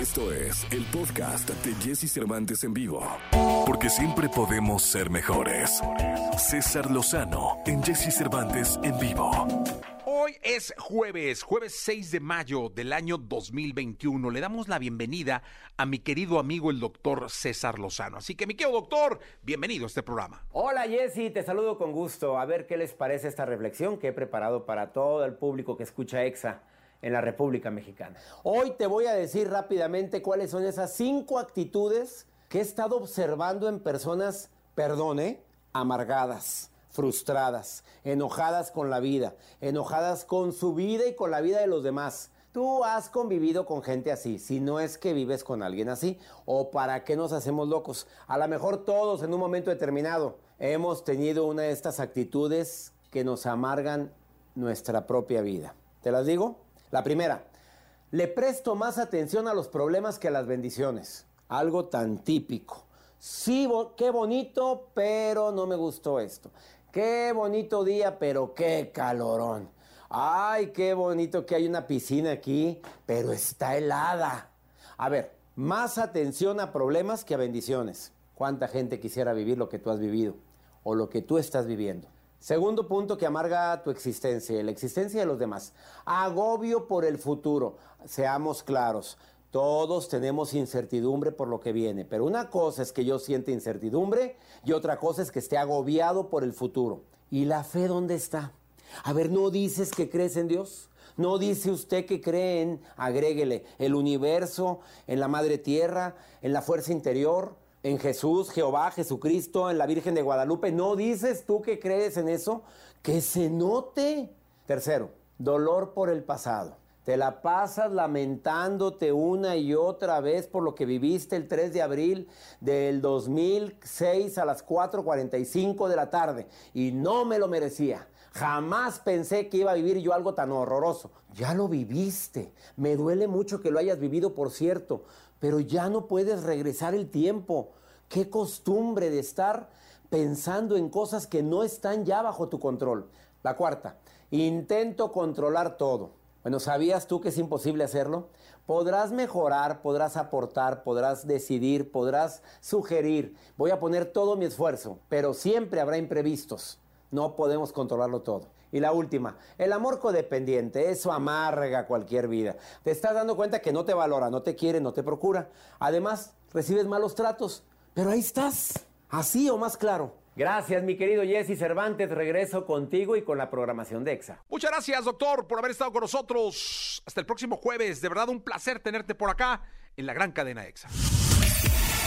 Esto es el podcast de Jesse Cervantes en vivo. Porque siempre podemos ser mejores. César Lozano en Jesse Cervantes en vivo. Hoy es jueves, jueves 6 de mayo del año 2021. Le damos la bienvenida a mi querido amigo el doctor César Lozano. Así que mi querido doctor, bienvenido a este programa. Hola Jessy, te saludo con gusto. A ver qué les parece esta reflexión que he preparado para todo el público que escucha EXA en la República Mexicana. Hoy te voy a decir rápidamente cuáles son esas cinco actitudes que he estado observando en personas, perdone, amargadas, frustradas, enojadas con la vida, enojadas con su vida y con la vida de los demás. Tú has convivido con gente así, si no es que vives con alguien así, o para qué nos hacemos locos. A lo mejor todos en un momento determinado hemos tenido una de estas actitudes que nos amargan nuestra propia vida. ¿Te las digo? La primera, le presto más atención a los problemas que a las bendiciones. Algo tan típico. Sí, qué bonito, pero no me gustó esto. Qué bonito día, pero qué calorón. Ay, qué bonito que hay una piscina aquí, pero está helada. A ver, más atención a problemas que a bendiciones. ¿Cuánta gente quisiera vivir lo que tú has vivido o lo que tú estás viviendo? Segundo punto que amarga tu existencia, la existencia de los demás. Agobio por el futuro. Seamos claros, todos tenemos incertidumbre por lo que viene, pero una cosa es que yo siente incertidumbre y otra cosa es que esté agobiado por el futuro. ¿Y la fe dónde está? A ver, ¿no dices que crees en Dios? ¿No dice usted que cree en, agréguele, el universo, en la madre tierra, en la fuerza interior? En Jesús, Jehová, Jesucristo, en la Virgen de Guadalupe. ¿No dices tú que crees en eso? Que se note. Tercero, dolor por el pasado. Te la pasas lamentándote una y otra vez por lo que viviste el 3 de abril del 2006 a las 4.45 de la tarde y no me lo merecía. Jamás pensé que iba a vivir yo algo tan horroroso. Ya lo viviste. Me duele mucho que lo hayas vivido, por cierto pero ya no puedes regresar el tiempo. Qué costumbre de estar pensando en cosas que no están ya bajo tu control. La cuarta, intento controlar todo. Bueno, ¿sabías tú que es imposible hacerlo? Podrás mejorar, podrás aportar, podrás decidir, podrás sugerir. Voy a poner todo mi esfuerzo, pero siempre habrá imprevistos. No podemos controlarlo todo. Y la última, el amor codependiente, eso amarga cualquier vida. Te estás dando cuenta que no te valora, no te quiere, no te procura. Además, recibes malos tratos, pero ahí estás, así o más claro. Gracias, mi querido Jesse Cervantes. Regreso contigo y con la programación de EXA. Muchas gracias, doctor, por haber estado con nosotros. Hasta el próximo jueves. De verdad, un placer tenerte por acá en la gran cadena EXA.